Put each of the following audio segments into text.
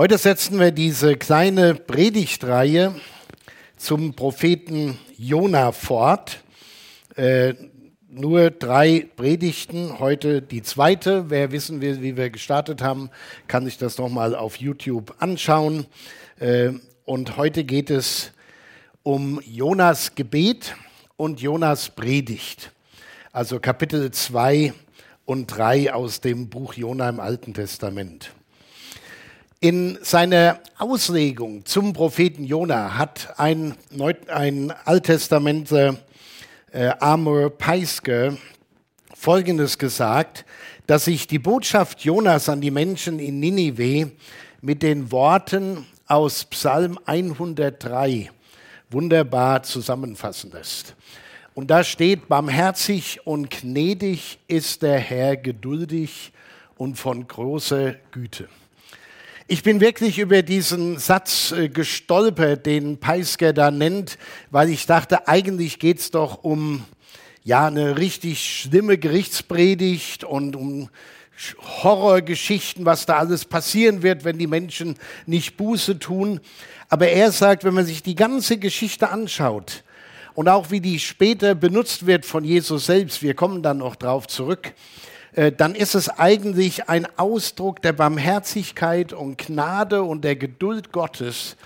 Heute setzen wir diese kleine Predigtreihe zum Propheten Jona fort. Äh, nur drei Predigten, heute die zweite. Wer wissen will, wie wir gestartet haben, kann sich das nochmal auf YouTube anschauen. Äh, und heute geht es um Jonas Gebet und Jonas Predigt. Also Kapitel 2 und 3 aus dem Buch Jona im Alten Testament. In seiner Auslegung zum Propheten Jona hat ein, Neu ein Alttestamentler äh, Amor Peiske Folgendes gesagt, dass sich die Botschaft Jonas an die Menschen in Ninive mit den Worten aus Psalm 103 wunderbar zusammenfassen lässt. Und da steht, barmherzig und gnädig ist der Herr geduldig und von großer Güte. Ich bin wirklich über diesen Satz äh, gestolpert, den Peisker da nennt, weil ich dachte, eigentlich geht es doch um ja eine richtig schlimme Gerichtspredigt und um Horrorgeschichten, was da alles passieren wird, wenn die Menschen nicht Buße tun. Aber er sagt, wenn man sich die ganze Geschichte anschaut und auch wie die später benutzt wird von Jesus selbst, wir kommen dann noch drauf zurück, dann ist es eigentlich ein Ausdruck der Barmherzigkeit und Gnade und der Geduld Gottes,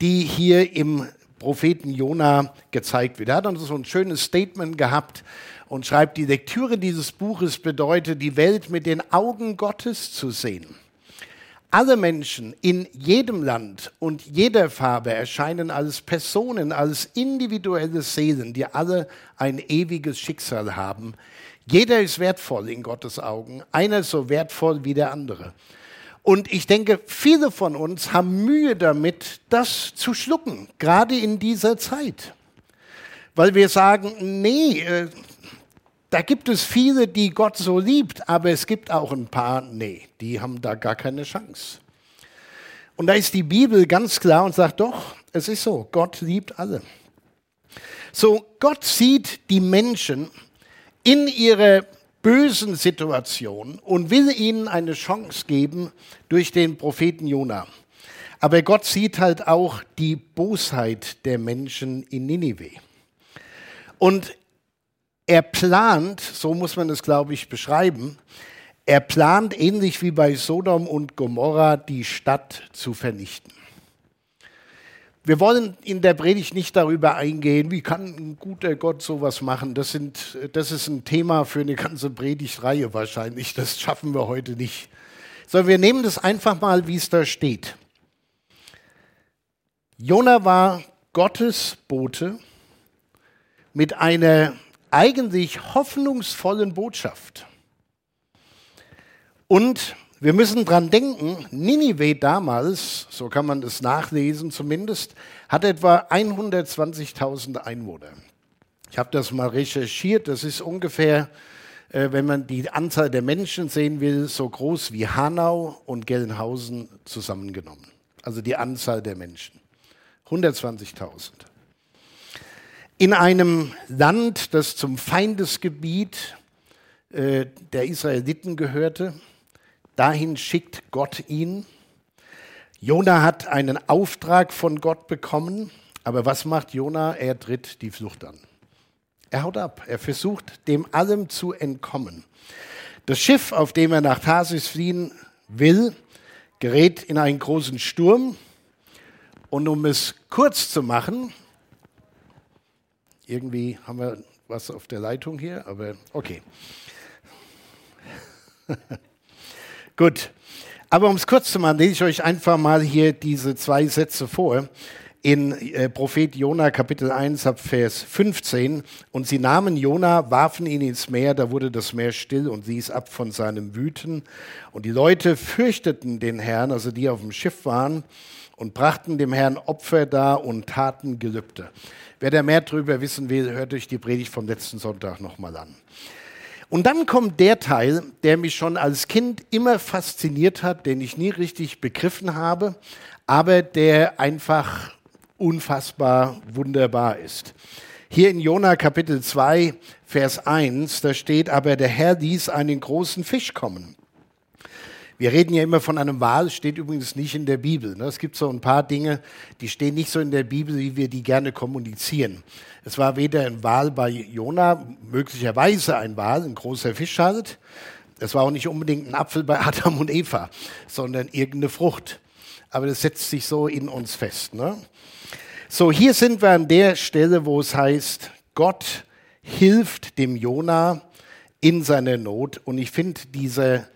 die hier im Propheten Jona gezeigt wird. Er hat dann so ein schönes Statement gehabt und schreibt, die Lektüre dieses Buches bedeutet, die Welt mit den Augen Gottes zu sehen. Alle Menschen in jedem Land und jeder Farbe erscheinen als Personen, als individuelle Seelen, die alle ein ewiges Schicksal haben, jeder ist wertvoll in Gottes Augen, einer so wertvoll wie der andere. Und ich denke, viele von uns haben Mühe damit, das zu schlucken, gerade in dieser Zeit. Weil wir sagen, nee, äh, da gibt es viele, die Gott so liebt, aber es gibt auch ein paar, nee, die haben da gar keine Chance. Und da ist die Bibel ganz klar und sagt, doch, es ist so, Gott liebt alle. So, Gott sieht die Menschen in ihre bösen Situation und will ihnen eine Chance geben durch den Propheten Jona. Aber Gott sieht halt auch die Bosheit der Menschen in Ninive. Und er plant, so muss man es, glaube ich, beschreiben, er plant ähnlich wie bei Sodom und Gomorra die Stadt zu vernichten. Wir wollen in der Predigt nicht darüber eingehen, wie kann ein guter Gott sowas machen. Das, sind, das ist ein Thema für eine ganze Predigtreihe wahrscheinlich. Das schaffen wir heute nicht. Sondern wir nehmen das einfach mal, wie es da steht. Jona war Gottes Bote mit einer eigentlich hoffnungsvollen Botschaft. Und wir müssen dran denken, Ninive damals, so kann man das nachlesen zumindest, hat etwa 120.000 Einwohner. Ich habe das mal recherchiert, das ist ungefähr, äh, wenn man die Anzahl der Menschen sehen will, so groß wie Hanau und Gelnhausen zusammengenommen. Also die Anzahl der Menschen. 120.000. In einem Land, das zum Feindesgebiet äh, der Israeliten gehörte, Dahin schickt Gott ihn. Jona hat einen Auftrag von Gott bekommen, aber was macht Jona? Er tritt die Flucht an. Er haut ab. Er versucht, dem allem zu entkommen. Das Schiff, auf dem er nach Tarsis fliehen will, gerät in einen großen Sturm. Und um es kurz zu machen, irgendwie haben wir was auf der Leitung hier, aber okay. Gut. Aber um es kurz zu machen, lese ich euch einfach mal hier diese zwei Sätze vor. In äh, Prophet Jona Kapitel 1 ab Vers 15. Und sie nahmen Jona, warfen ihn ins Meer, da wurde das Meer still und ließ ab von seinem Wüten. Und die Leute fürchteten den Herrn, also die auf dem Schiff waren, und brachten dem Herrn Opfer dar und taten Gelübde. Wer da mehr drüber wissen will, hört euch die Predigt vom letzten Sonntag nochmal an. Und dann kommt der Teil, der mich schon als Kind immer fasziniert hat, den ich nie richtig begriffen habe, aber der einfach unfassbar wunderbar ist. Hier in Jona Kapitel 2, Vers 1, da steht, aber der Herr ließ einen großen Fisch kommen, Wir reden ja immer von einem Wal, steht übrigens nicht in der Bibel. Ne? Es gibt so ein paar Dinge, die stehen nicht so in der Bibel, wie wir die gerne kommunizieren. Es war weder ein Wal bei Jona, möglicherweise ein Wal, ein großer Fisch halt. Es war auch nicht unbedingt ein Apfel bei Adam und Eva, sondern irgendeine Frucht. Aber das setzt sich so in uns fest. Ne? So, hier sind wir an der Stelle, wo es heißt, Gott hilft dem Jona in seiner Not. Und ich finde diese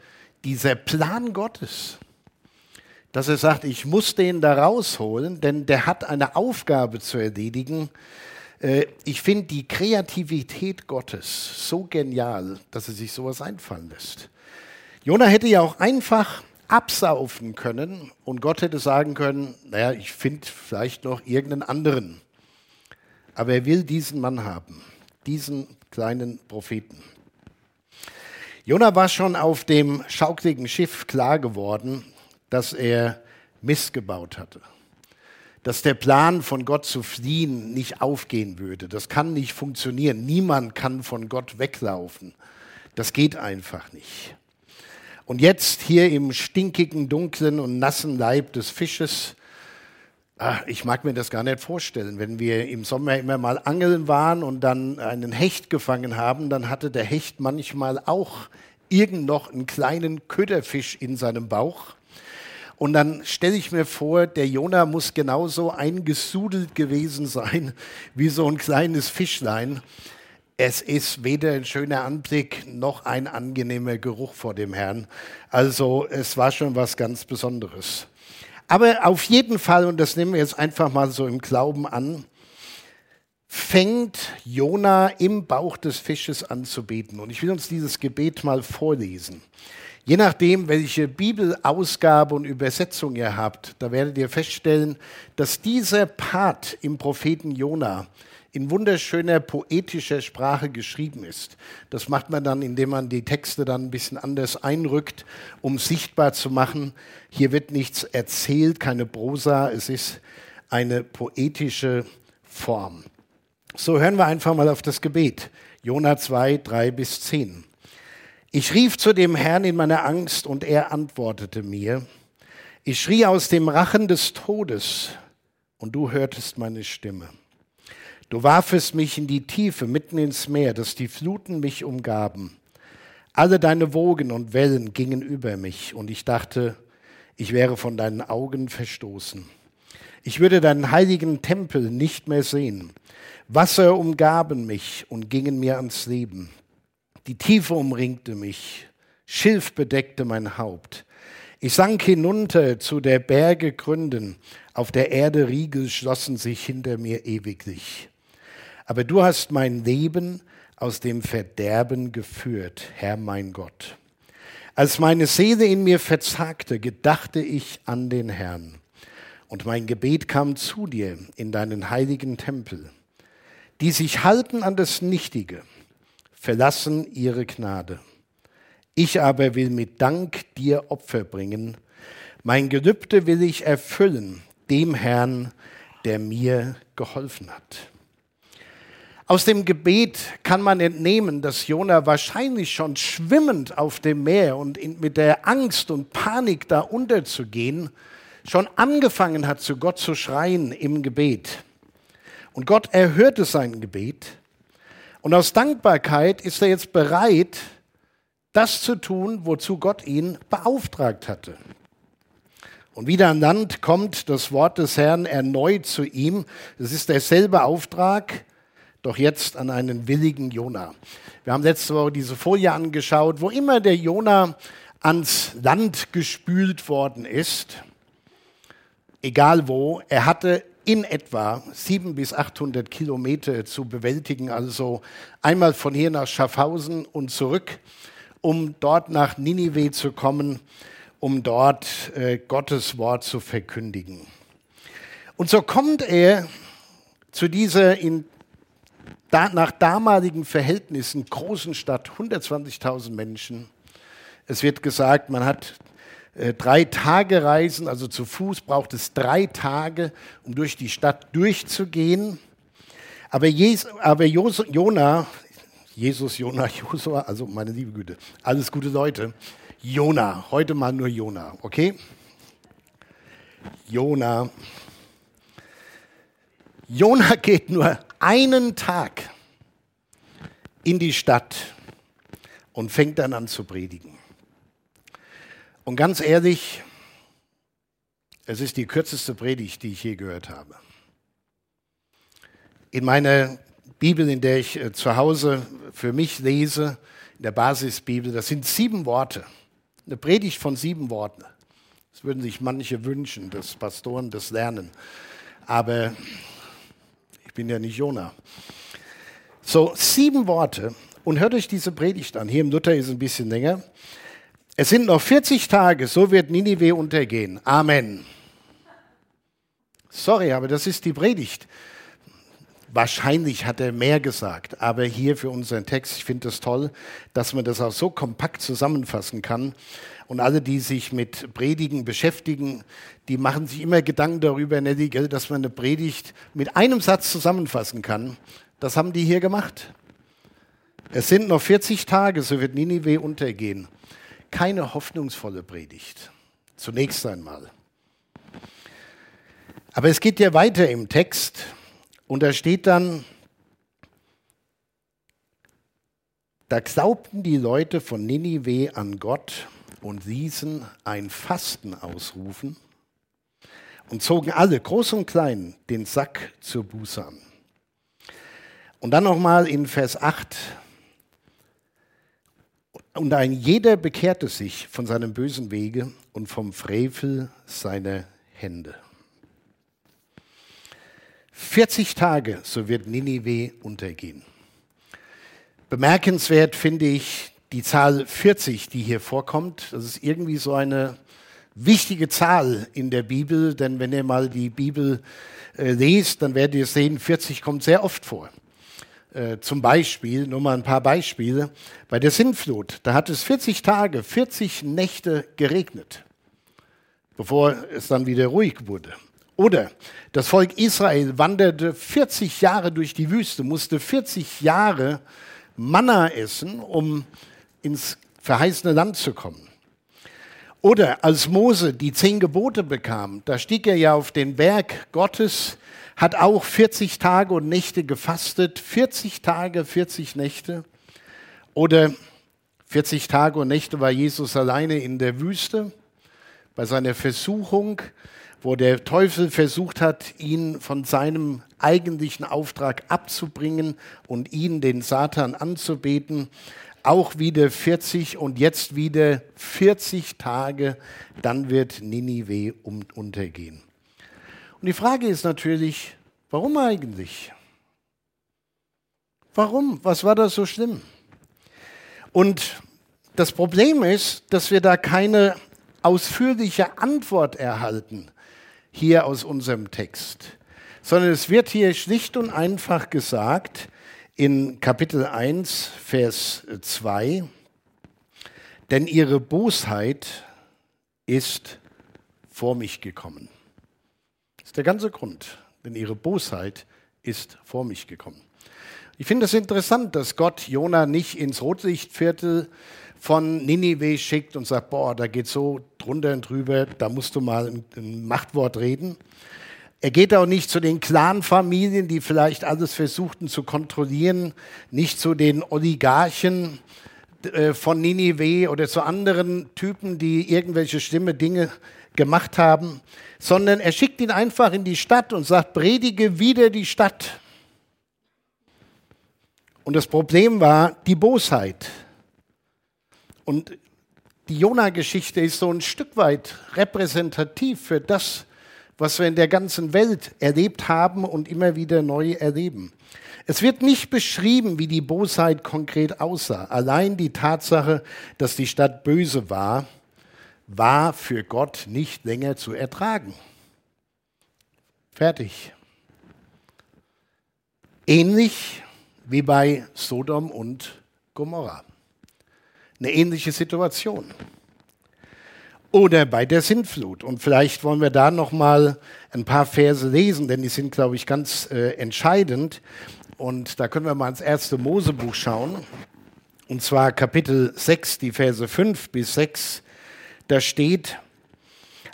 dieser Plan Gottes, dass er sagt, ich muss den da rausholen, denn der hat eine Aufgabe zu erledigen. Äh, ich finde die Kreativität Gottes so genial, dass er sich sowas einfallen lässt. Jona hätte ja auch einfach absaufen können und Gott hätte sagen können, naja, ich finde vielleicht noch irgendeinen anderen. Aber er will diesen Mann haben, diesen kleinen Propheten. Jona war schon auf dem schaukligen Schiff klar geworden, dass er missgebaut hatte. Dass der Plan von Gott zu fliehen nicht aufgehen würde. Das kann nicht funktionieren. Niemand kann von Gott weglaufen. Das geht einfach nicht. Und jetzt hier im stinkigen, dunklen und nassen Leib des Fisches, ach, ich mag mir das gar nicht vorstellen. Wenn wir im Sommer immer mal angeln waren und dann einen Hecht gefangen haben, dann hatte der Hecht manchmal auch irgend noch einen kleinen Köderfisch in seinem Bauch. Und dann stelle ich mir vor, der Jonah muss genauso eingesudelt gewesen sein wie so ein kleines Fischlein. Es ist weder ein schöner Anblick noch ein angenehmer Geruch vor dem Herrn. Also es war schon was ganz Besonderes. Aber auf jeden Fall, und das nehmen wir jetzt einfach mal so im Glauben an, fängt Jona im Bauch des Fisches an zu beten. Und ich will uns dieses Gebet mal vorlesen. Je nachdem, welche Bibelausgabe und Übersetzung ihr habt, da werdet ihr feststellen, dass dieser Part im Propheten Jona in wunderschöner poetischer Sprache geschrieben ist. Das macht man dann, indem man die Texte dann ein bisschen anders einrückt, um sichtbar zu machen, hier wird nichts erzählt, keine Prosa, es ist eine poetische Form. So hören wir einfach mal auf das Gebet. Jona 2, 3 bis 10. Ich rief zu dem Herrn in meiner Angst und er antwortete mir. Ich schrie aus dem Rachen des Todes und du hörtest meine Stimme. Du warfest mich in die Tiefe, mitten ins Meer, dass die Fluten mich umgaben. Alle deine Wogen und Wellen gingen über mich und ich dachte, ich wäre von deinen Augen verstoßen. Ich würde deinen heiligen Tempel nicht mehr sehen. Wasser umgaben mich und gingen mir ans Leben. Die Tiefe umringte mich, Schilf bedeckte mein Haupt. Ich sank hinunter zu der Berge Gründen, auf der Erde Riegel schlossen sich hinter mir ewiglich. Aber du hast mein Leben aus dem Verderben geführt, Herr mein Gott. Als meine Seele in mir verzagte, gedachte ich an den Herrn. Und mein Gebet kam zu dir in deinen heiligen Tempel die sich halten an das Nichtige, verlassen ihre Gnade. Ich aber will mit Dank dir Opfer bringen. Mein Gelübde will ich erfüllen, dem Herrn, der mir geholfen hat. Aus dem Gebet kann man entnehmen, dass Jona wahrscheinlich schon schwimmend auf dem Meer und mit der Angst und Panik da unterzugehen, schon angefangen hat, zu Gott zu schreien im Gebet. Und Gott erhörte sein Gebet. Und aus Dankbarkeit ist er jetzt bereit, das zu tun, wozu Gott ihn beauftragt hatte. Und wieder an Land kommt das Wort des Herrn erneut zu ihm. Es ist derselbe Auftrag, doch jetzt an einen willigen Jona. Wir haben letzte Woche diese Folie angeschaut, wo immer der Jona ans Land gespült worden ist, egal wo, er hatte in etwa 700 bis 800 Kilometer zu bewältigen, also einmal von hier nach Schaffhausen und zurück, um dort nach Ninive zu kommen, um dort äh, Gottes Wort zu verkündigen. Und so kommt er zu dieser in, da, nach damaligen Verhältnissen großen Stadt, 120.000 Menschen. Es wird gesagt, man hat äh, drei Tage reisen, also zu Fuß braucht es drei Tage, um durch die Stadt durchzugehen. Aber, Jes, aber Jona, Jesus, Jona, Josua, also meine liebe Güte, alles gute Leute. Jona. Heute mal nur Jona, okay? Jona. Jona geht nur einen Tag in die Stadt und fängt dann an zu predigen. Und ganz ehrlich, es ist die kürzeste Predigt, die ich je gehört habe. In meiner Bibel, in der ich äh, zu Hause für mich lese, in der Basisbibel, das sind sieben Worte. Eine Predigt von sieben Worten. Das würden sich manche wünschen, dass Pastoren das lernen. Aber bin ja nicht Jona. So, sieben Worte. Und hört euch diese Predigt an. Hier im Luther ist es ein bisschen länger. Es sind noch 40 Tage, so wird Ninive untergehen. Amen. Sorry, aber das ist die Predigt. Wahrscheinlich hat er mehr gesagt, aber hier für unseren Text, ich finde es das toll, dass man das auch so kompakt zusammenfassen kann. Und alle, die sich mit Predigen beschäftigen, die machen sich immer Gedanken darüber, Nelly, dass man eine Predigt mit einem Satz zusammenfassen kann. Das haben die hier gemacht. Es sind noch 40 Tage, so wird Ninive untergehen. Keine hoffnungsvolle Predigt. Zunächst einmal. Aber es geht ja weiter im Text. Und da steht dann, da glaubten die Leute von Ninive an Gott und ließen ein Fasten ausrufen und zogen alle, groß und klein, den Sack zur Buße an. Und dann nochmal in Vers 8. Und ein jeder bekehrte sich von seinem bösen Wege und vom Frevel seiner Hände. 40 Tage, so wird Ninive untergehen. Bemerkenswert finde ich die Zahl 40, die hier vorkommt. Das ist irgendwie so eine wichtige Zahl in der Bibel, denn wenn ihr mal die Bibel äh, lest, dann werdet ihr sehen, 40 kommt sehr oft vor. Äh, zum Beispiel, nur mal ein paar Beispiele, bei der Sintflut, da hat es 40 Tage, 40 Nächte geregnet, bevor es dann wieder ruhig wurde. Oder das Volk Israel wanderte 40 Jahre durch die Wüste, musste 40 Jahre Manna essen, um ins verheißene Land zu kommen. Oder als Mose die zehn Gebote bekam, da stieg er ja auf den Berg Gottes, hat auch 40 Tage und Nächte gefastet, 40 Tage, 40 Nächte. Oder 40 Tage und Nächte war Jesus alleine in der Wüste bei seiner Versuchung wo der Teufel versucht hat, ihn von seinem eigentlichen Auftrag abzubringen und ihn, den Satan, anzubeten. Auch wieder 40 und jetzt wieder 40 Tage, dann wird Ninive untergehen. Und die Frage ist natürlich, warum eigentlich? Warum? Was war da so schlimm? Und das Problem ist, dass wir da keine ausführliche Antwort erhalten hier aus unserem Text, sondern es wird hier schlicht und einfach gesagt in Kapitel 1, Vers 2, denn ihre Bosheit ist vor mich gekommen. Das ist der ganze Grund, denn ihre Bosheit ist vor mich gekommen. Ich finde es interessant, dass Gott Jona nicht ins Rotlichtviertel von Ninive schickt und sagt, boah, da geht so drunter und drüber, da musst du mal ein, Machtwort reden. Er geht auch nicht zu den Clanfamilien, die vielleicht alles versuchten zu kontrollieren, nicht zu den Oligarchen äh, von Ninive oder zu anderen Typen, die irgendwelche schlimme Dinge gemacht haben, sondern er schickt ihn einfach in die Stadt und sagt, predige wieder die Stadt. Und das Problem war die Bosheit. Und die Jona-Geschichte ist so ein Stück weit repräsentativ für das, was wir in der ganzen Welt erlebt haben und immer wieder neu erleben. Es wird nicht beschrieben, wie die Bosheit konkret aussah. Allein die Tatsache, dass die Stadt böse war, war für Gott nicht länger zu ertragen. Fertig. Ähnlich wie bei Sodom und Gomorrah eine ähnliche Situation. Oder bei der Sintflut. Und vielleicht wollen wir da noch mal ein paar Verse lesen, denn die sind, glaube ich, ganz äh, entscheidend. Und da können wir mal ins erste Mosebuch schauen. Und zwar Kapitel 6, die Verse 5 bis 6. Da steht,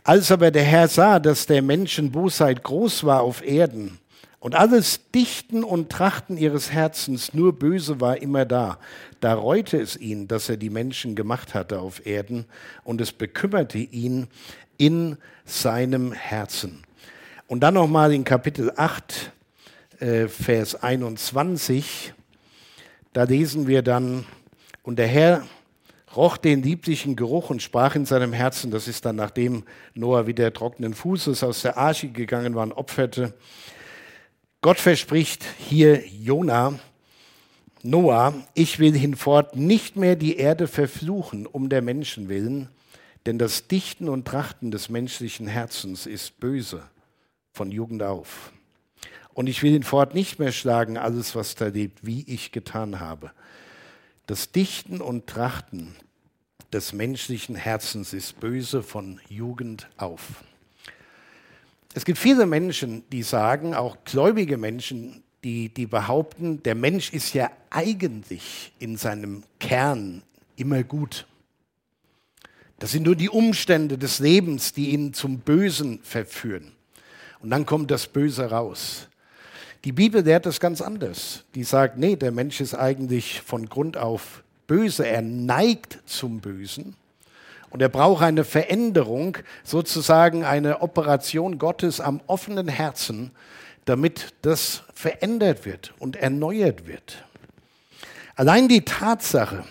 als aber der Herr sah, dass der Menschen Bosheit groß war auf Erden und alles Dichten und Trachten ihres Herzens nur böse war immer da, da reute es ihn, dass er die Menschen gemacht hatte auf Erden und es bekümmerte ihn in seinem Herzen. Und dann nochmal in Kapitel 8, äh, Vers 21, da lesen wir dann, und der Herr roch den lieblichen Geruch und sprach in seinem Herzen, das ist dann nachdem Noah wieder trockenen Fußes aus der Arche gegangen war und opferte. Gott verspricht hier Jona, Noah, ich will hinfort nicht mehr die Erde verfluchen um der Menschen willen, denn das Dichten und Trachten des menschlichen Herzens ist böse von Jugend auf. Und ich will hinfort nicht mehr schlagen alles, was da lebt, wie ich getan habe. Das Dichten und Trachten des menschlichen Herzens ist böse von Jugend auf. Es gibt viele Menschen, die sagen, auch gläubige Menschen, die, die behaupten, der Mensch ist ja eigentlich in seinem Kern immer gut. Das sind nur die Umstände des Lebens, die ihn zum Bösen verführen. Und dann kommt das Böse raus. Die Bibel lehrt das ganz anders. Die sagt, nee, der Mensch ist eigentlich von Grund auf böse, er neigt zum Bösen und er braucht eine Veränderung, sozusagen eine Operation Gottes am offenen Herzen, damit das verändert wird und erneuert wird. Allein die Tatsache,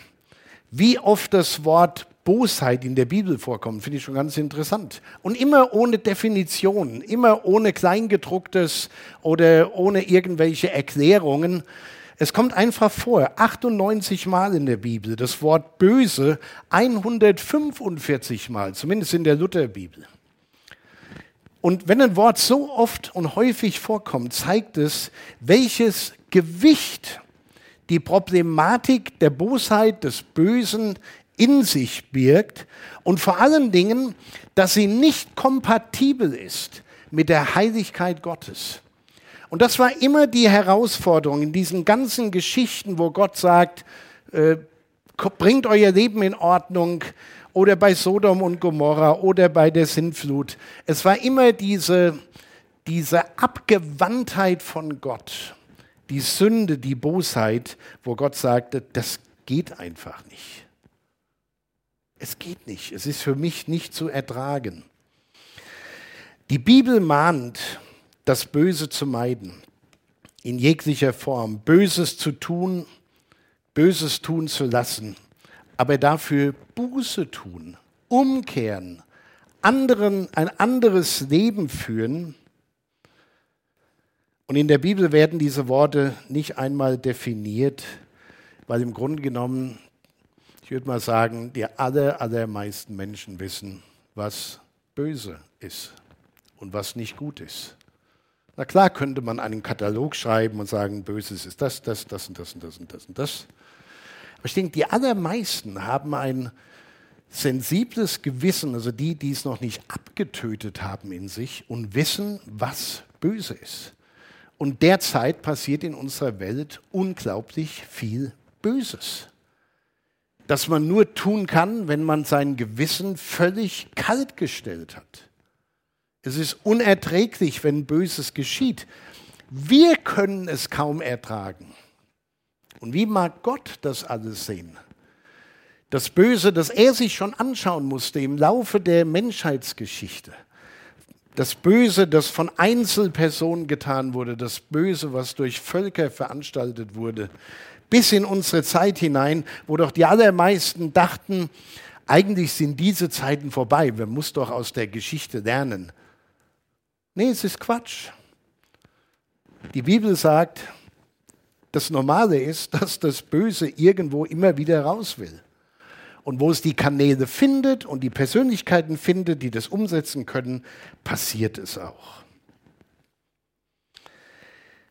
wie oft das Wort Bosheit in der Bibel vorkommt, finde ich schon ganz interessant. Und immer ohne Definition, immer ohne Kleingedrucktes oder ohne irgendwelche Erklärungen, es kommt einfach vor, 98 Mal in der Bibel, das Wort böse 145 Mal, zumindest in der Lutherbibel. Und wenn ein Wort so oft und häufig vorkommt, zeigt es, welches Gewicht die Problematik der Bosheit, des Bösen in sich birgt und vor allen Dingen, dass sie nicht kompatibel ist mit der Heiligkeit Gottes. Und das war immer die Herausforderung in diesen ganzen Geschichten, wo Gott sagt, äh, bringt euer Leben in Ordnung oder bei Sodom und Gomorra oder bei der Sintflut. Es war immer diese, diese Abgewandtheit von Gott, die Sünde, die Bosheit, wo Gott sagte, das geht einfach nicht. Es geht nicht. Es ist für mich nicht zu ertragen. Die Bibel mahnt, das Böse zu meiden, in jeglicher Form, Böses zu tun, Böses tun zu lassen, aber dafür Buße tun, umkehren, anderen ein anderes Leben führen. Und in der Bibel werden diese Worte nicht einmal definiert, weil im Grunde genommen, ich würde mal sagen, die aller, allermeisten Menschen wissen, was böse ist und was nicht gut ist. Na klar könnte man einen Katalog schreiben und sagen, Böses ist das, das, das und das und das und das und das. Aber ich denke, die allermeisten haben ein sensibles Gewissen, also die, die es noch nicht abgetötet haben in sich und wissen, was böse ist. Und derzeit passiert in unserer Welt unglaublich viel Böses. Das man nur tun kann, wenn man sein Gewissen völlig kalt gestellt hat. Es ist unerträglich, wenn Böses geschieht. Wir können es kaum ertragen. Und wie mag Gott das alles sehen? Das Böse, das er sich schon anschauen musste im Laufe der Menschheitsgeschichte. Das Böse, das von Einzelpersonen getan wurde, das Böse, was durch Völker veranstaltet wurde, bis in unsere Zeit hinein, wo doch die allermeisten dachten, eigentlich sind diese Zeiten vorbei, wir muss doch aus der Geschichte lernen. Nee, es ist Quatsch. Die Bibel sagt, das Normale ist, dass das Böse irgendwo immer wieder raus will. Und wo es die Kanäle findet und die Persönlichkeiten findet, die das umsetzen können, passiert es auch.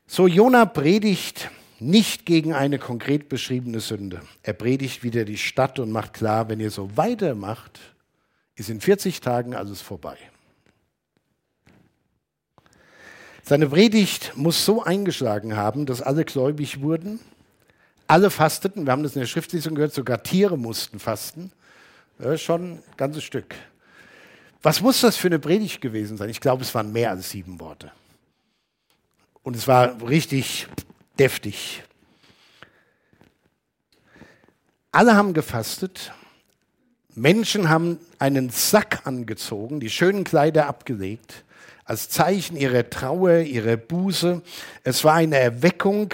So, Jona predigt nicht gegen eine konkret beschriebene Sünde. Er predigt wieder die Stadt und macht klar, wenn ihr so weitermacht, ist in 40 Tagen alles vorbei. Seine Predigt muss so eingeschlagen haben, dass alle gläubig wurden, Alle fasteten, wir haben das in der Schriftlesung gehört, sogar Tiere mussten fasten. Ja, schon ein ganzes Stück. Was muss das für eine Predigt gewesen sein? Ich glaube, es waren mehr als sieben Worte. Und es war richtig deftig. Alle haben gefastet. Menschen haben einen Sack angezogen, die schönen Kleider abgelegt, als Zeichen ihrer Trauer, ihrer Buße. Es war eine Erweckung,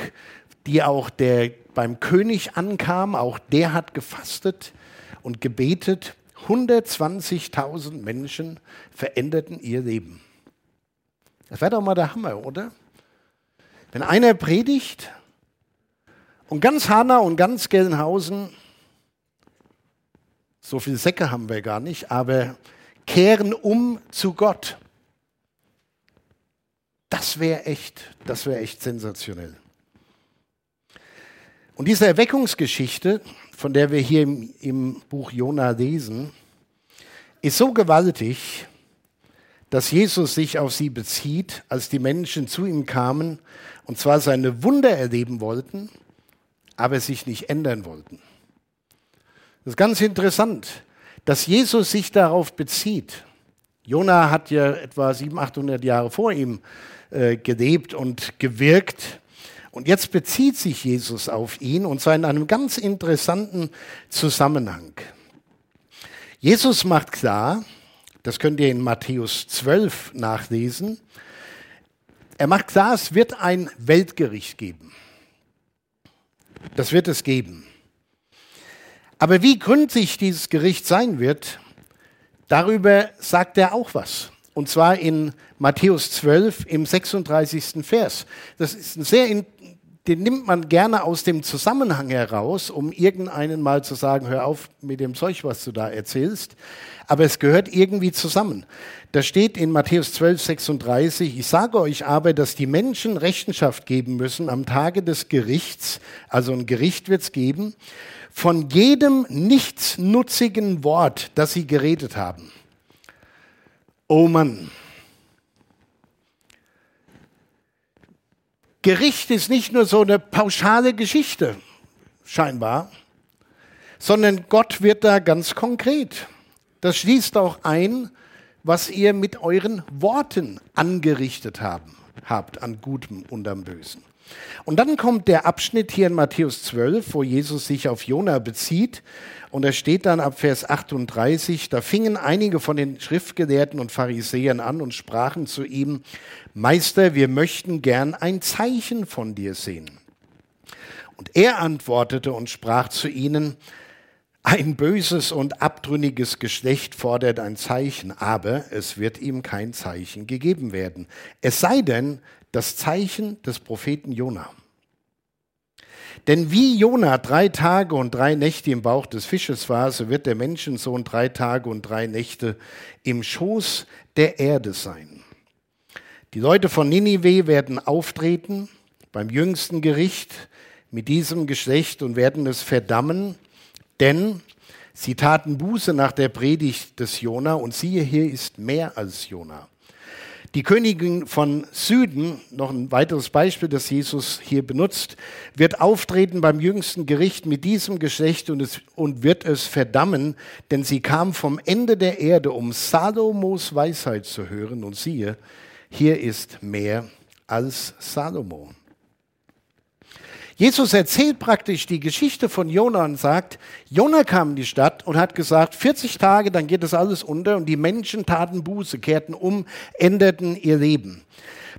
die auch der beim König ankam. Auch der hat gefastet und gebetet. 120.000 Menschen veränderten ihr Leben. Das wäre doch mal der Hammer, oder? Wenn einer predigt und ganz Hanau und ganz Gelnhausen, so viele Säcke haben wir gar nicht, aber kehren um zu Gott. Das wäre echt, das wäre echt sensationell. Und diese Erweckungsgeschichte, von der wir hier im, im Buch Jona lesen, ist so gewaltig, dass Jesus sich auf sie bezieht, als die Menschen zu ihm kamen und zwar seine Wunder erleben wollten, aber sich nicht ändern wollten. Das ist ganz interessant, dass Jesus sich darauf bezieht. Jona hat ja etwa 700, 800 Jahre vor ihm äh, gelebt und gewirkt. Und jetzt bezieht sich Jesus auf ihn und zwar in einem ganz interessanten Zusammenhang. Jesus macht klar, das könnt ihr in Matthäus 12 nachlesen, er macht klar, es wird ein Weltgericht geben. Das wird es geben. Aber wie gründlich dieses Gericht sein wird, darüber sagt er auch was. Und zwar in Matthäus 12 im 36. Vers. Das ist ein sehr den nimmt man gerne aus dem Zusammenhang heraus, um irgendeinen mal zu sagen, hör auf mit dem Zeug, was du da erzählst. Aber es gehört irgendwie zusammen. Da steht in Matthäus 12, 36, ich sage euch aber, dass die Menschen Rechenschaft geben müssen am Tage des Gerichts, also ein Gericht wird es geben, von jedem nichtsnutzigen Wort, das sie geredet haben. Oh Mann, Gericht ist nicht nur so eine pauschale Geschichte, scheinbar, sondern Gott wird da ganz konkret. Das schließt auch ein, was ihr mit euren Worten angerichtet haben, habt an Gutem und am Bösen. Und dann kommt der Abschnitt hier in Matthäus 12, wo Jesus sich auf Jona bezieht. Und er steht dann ab Vers 38, da fingen einige von den Schriftgelehrten und Pharisäern an und sprachen zu ihm, Meister, wir möchten gern ein Zeichen von dir sehen. Und er antwortete und sprach zu ihnen, ein böses und abtrünniges Geschlecht fordert ein Zeichen, aber es wird ihm kein Zeichen gegeben werden. Es sei denn das Zeichen des Propheten Jona. Denn wie Jona drei Tage und drei Nächte im Bauch des Fisches war, so wird der Menschensohn drei Tage und drei Nächte im Schoß der Erde sein. Die Leute von Ninive werden auftreten beim jüngsten Gericht mit diesem Geschlecht und werden es verdammen, denn sie taten Buße nach der Predigt des Jona und siehe, hier ist mehr als Jona. Die Königin von Süden, noch ein weiteres Beispiel, das Jesus hier benutzt, wird auftreten beim jüngsten Gericht mit diesem Geschlecht und, es, und wird es verdammen, denn sie kam vom Ende der Erde, um Salomos Weisheit zu hören. Und siehe, hier ist mehr als Salomo. Jesus erzählt praktisch die Geschichte von Jona und sagt, Jona kam in die Stadt und hat gesagt, 40 Tage, dann geht das alles unter und die Menschen taten Buße, kehrten um, änderten ihr Leben.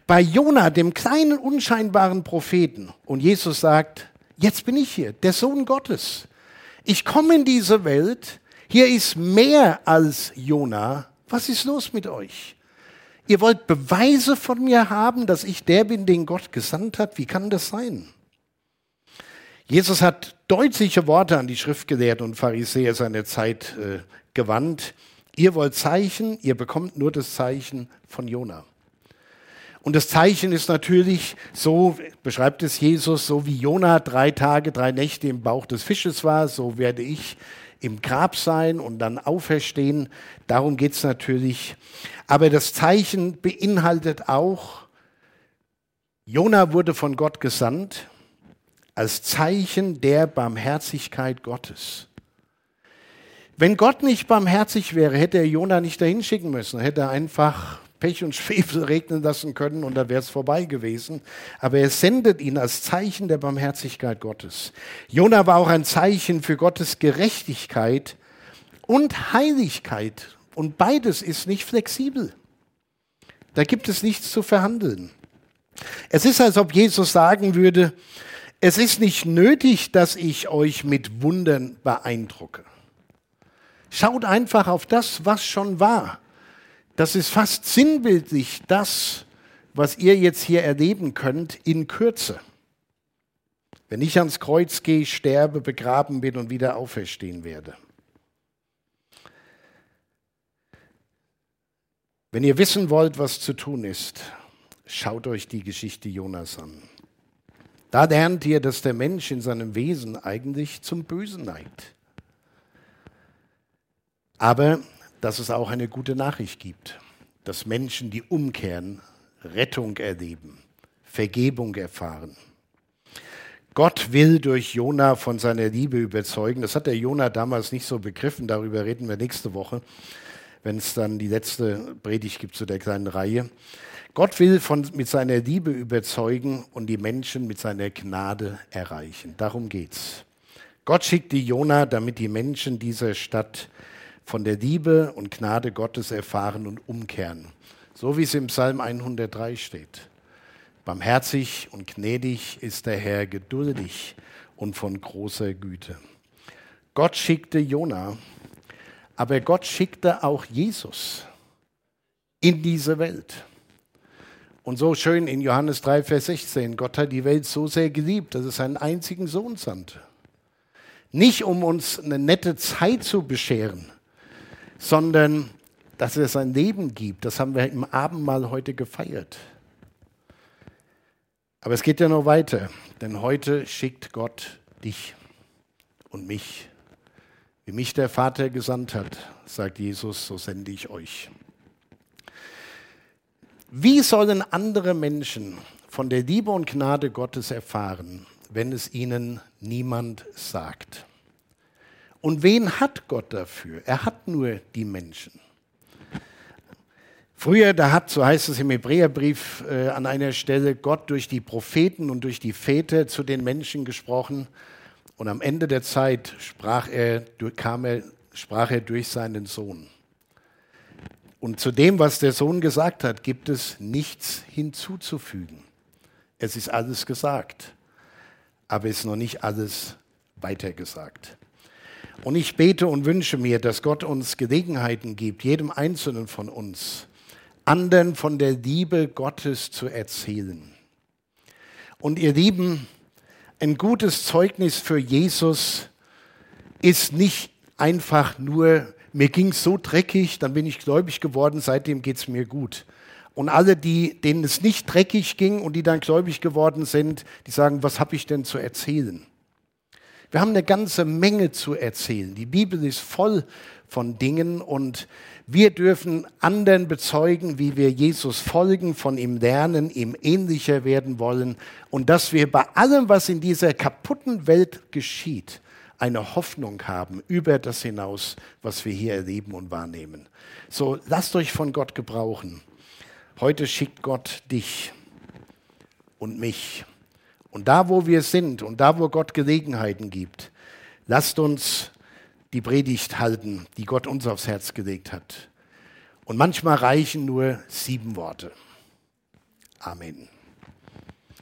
Bei Jona, dem kleinen, unscheinbaren Propheten, und Jesus sagt, jetzt bin ich hier, der Sohn Gottes. Ich komme in diese Welt, hier ist mehr als Jona. Was ist los mit euch? Ihr wollt Beweise von mir haben, dass ich der bin, den Gott gesandt hat? Wie kann das sein? Jesus hat deutliche Worte an die Schriftgelehrten und Pharisäer seiner Zeit äh, gewandt. Ihr wollt Zeichen, ihr bekommt nur das Zeichen von Jona. Und das Zeichen ist natürlich so, beschreibt es Jesus, so wie Jona drei Tage, drei Nächte im Bauch des Fisches war, so werde ich im Grab sein und dann auferstehen. Darum geht es natürlich. Aber das Zeichen beinhaltet auch, Jona wurde von Gott gesandt als Zeichen der Barmherzigkeit Gottes. Wenn Gott nicht barmherzig wäre, hätte er Jona nicht dahin schicken müssen, hätte er einfach Pech und Schwefel regnen lassen können und dann wäre es vorbei gewesen. Aber er sendet ihn als Zeichen der Barmherzigkeit Gottes. Jona war auch ein Zeichen für Gottes Gerechtigkeit und Heiligkeit. Und beides ist nicht flexibel. Da gibt es nichts zu verhandeln. Es ist, als ob Jesus sagen würde, es ist nicht nötig, dass ich euch mit Wundern beeindrucke. Schaut einfach auf das, was schon war. Das ist fast sinnbildlich das, was ihr jetzt hier erleben könnt in Kürze. Wenn ich ans Kreuz gehe, sterbe, begraben bin und wieder auferstehen werde. Wenn ihr wissen wollt, was zu tun ist, schaut euch die Geschichte Jonas an. Da lernt ihr, dass der Mensch in seinem Wesen eigentlich zum Bösen neigt. Aber dass es auch eine gute Nachricht gibt, dass Menschen, die umkehren, Rettung erleben, Vergebung erfahren. Gott will durch Jona von seiner Liebe überzeugen. Das hat der Jona damals nicht so begriffen. Darüber reden wir nächste Woche, wenn es dann die letzte Predigt gibt zu der kleinen Reihe. Gott will von, mit seiner Liebe überzeugen und die Menschen mit seiner Gnade erreichen. Darum geht's. Gott schickt die Jona, damit die Menschen dieser Stadt von der Liebe und Gnade Gottes erfahren und umkehren. So wie es im Psalm 103 steht. Barmherzig und gnädig ist der Herr, geduldig und von großer Güte. Gott schickte Jona, aber Gott schickte auch Jesus in diese Welt. Und so schön in Johannes 3, Vers 16, Gott hat die Welt so sehr geliebt, dass es seinen einzigen Sohn sandte. Nicht um uns eine nette Zeit zu bescheren, sondern dass er sein Leben gibt. Das haben wir im Abendmahl heute gefeiert. Aber es geht ja noch weiter, denn heute schickt Gott dich und mich. Wie mich der Vater gesandt hat, sagt Jesus, so sende ich euch. Wie sollen andere Menschen von der Liebe und Gnade Gottes erfahren, wenn es ihnen niemand sagt? Und wen hat Gott dafür? Er hat nur die Menschen. Früher, da hat, so heißt es im Hebräerbrief äh, an einer Stelle, Gott durch die Propheten und durch die Väter zu den Menschen gesprochen. Und am Ende der Zeit sprach er, kam er, sprach er durch seinen Sohn. Und zu dem, was der Sohn gesagt hat, gibt es nichts hinzuzufügen. Es ist alles gesagt, aber es ist noch nicht alles weitergesagt. Und ich bete und wünsche mir, dass Gott uns Gelegenheiten gibt, jedem Einzelnen von uns, anderen von der Liebe Gottes zu erzählen. Und ihr Lieben, ein gutes Zeugnis für Jesus ist nicht einfach nur, mir ging es so dreckig, dann bin ich gläubig geworden, seitdem geht es mir gut. Und alle, die, denen es nicht dreckig ging und die dann gläubig geworden sind, die sagen, was habe ich denn zu erzählen? Wir haben eine ganze Menge zu erzählen. Die Bibel ist voll von Dingen und wir dürfen anderen bezeugen, wie wir Jesus folgen, von ihm lernen, ihm ähnlicher werden wollen und dass wir bei allem, was in dieser kaputten Welt geschieht, eine Hoffnung haben über das hinaus, was wir hier erleben und wahrnehmen. So lasst euch von Gott gebrauchen. Heute schickt Gott dich und mich und da, wo wir sind und da, wo Gott Gelegenheiten gibt, lasst uns die Predigt halten, die Gott uns aufs Herz gelegt hat. Und manchmal reichen nur sieben Worte. Amen.